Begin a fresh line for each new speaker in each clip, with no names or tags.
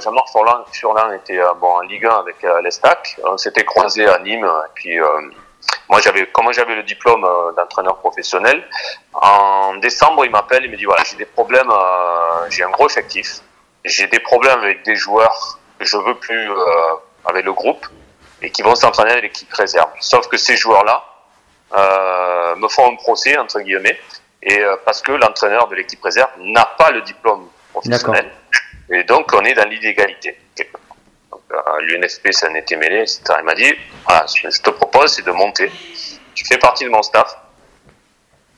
Jean-Marc Furlan, était euh, bon, en Ligue 1 avec euh, l'Estac. On s'était croisés à Nîmes. Et puis, euh, moi, j'avais, comment j'avais le diplôme d'entraîneur professionnel, en décembre, il m'appelle, il me dit voilà, j'ai des problèmes, j'ai un gros effectif, j'ai des problèmes avec des joueurs que je veux plus avec le groupe et qui vont s'entraîner avec l'équipe réserve. Sauf que ces joueurs-là me font un procès entre guillemets et parce que l'entraîneur de l'équipe réserve n'a pas le diplôme professionnel et donc on est dans l'illégalité. L'UNFP s'en était mêlé, etc. Il m'a dit voilà, ce que je te propose, c'est de monter. Tu fais partie de mon staff.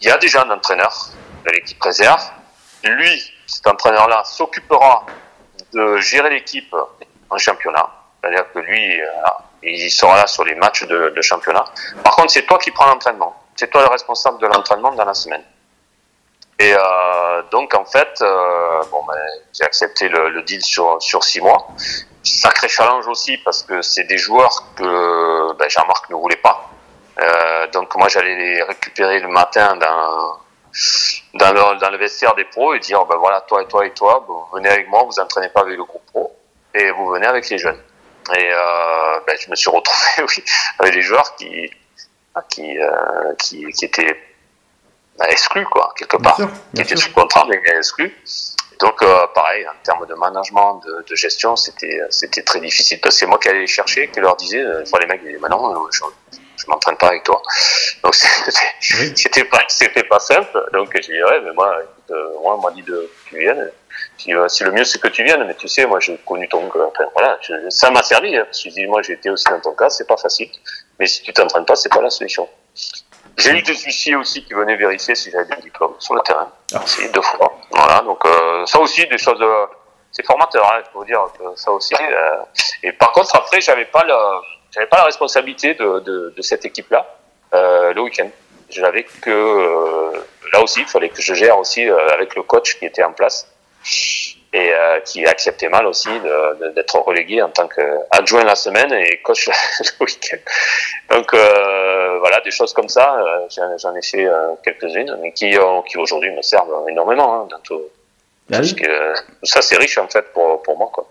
Il y a déjà un entraîneur de l'équipe réserve. Lui, cet entraîneur-là, s'occupera de gérer l'équipe en championnat. C'est-à-dire que lui, euh, il sera là sur les matchs de championnat. Par contre, c'est toi qui prends l'entraînement. C'est toi le responsable de l'entraînement dans la semaine. Et euh, donc, en fait, euh, ben, j'ai accepté le, deal sur, six mois. Sacré challenge aussi parce que c'est des joueurs que ben, Jean-Marc ne voulait pas. Euh, donc moi j'allais les récupérer le matin dans le, vestiaire des pros et dire ben voilà toi et toi et toi vous venez avec moi vous entraînez pas avec le groupe pro et vous venez avec les jeunes et je me suis retrouvé avec des joueurs qui étaient exclus quoi quelque part
sûr,
qui
bien
étaient
sûr.
sous contrat mais exclus donc euh, pareil en termes de management de, de gestion c'était c'était très difficile. Parce que c'est moi qui allais les chercher qui leur disais euh, les mecs ils disaient, maintenant euh, je, je m'entraîne pas avec toi. Donc c'était c'était pas c'était pas simple. Donc j'ai dit ouais mais moi euh, moi on m'a dit de que tu viennes. Dit, euh, c'est le mieux c'est que tu viennes mais tu sais moi j'ai connu ton enfin, voilà je- ça m'a servi hein, parce que je dis moi j'ai été aussi dans ton cas c'est pas facile. Mais si tu t'entraînes pas c'est pas la solution j'ai eu des huissiers aussi qui venaient vérifier si j'avais des diplômes sur le terrain.
Ah.
aussi deux fois. Voilà donc euh, ça aussi des choses euh, c'est formateur hein, je peux vous dire que ça aussi euh, et par contre après j'avais pas le j'avais pas la responsabilité de, de, de cette équipe là euh, le week-end. J'avais que euh, là aussi il fallait que je gère aussi avec le coach qui était en place et qui acceptait mal aussi d'être relégué en tant qu'adjoint la semaine et coach le week-end. Donc voilà, des choses comme ça, euh, j'en ai fait euh, quelques-unes, mais qui, qui aujourd'hui me servent énormément hein, dans tout,
Ah oui.
parce que euh, ça c'est riche en fait pour, pour moi quoi.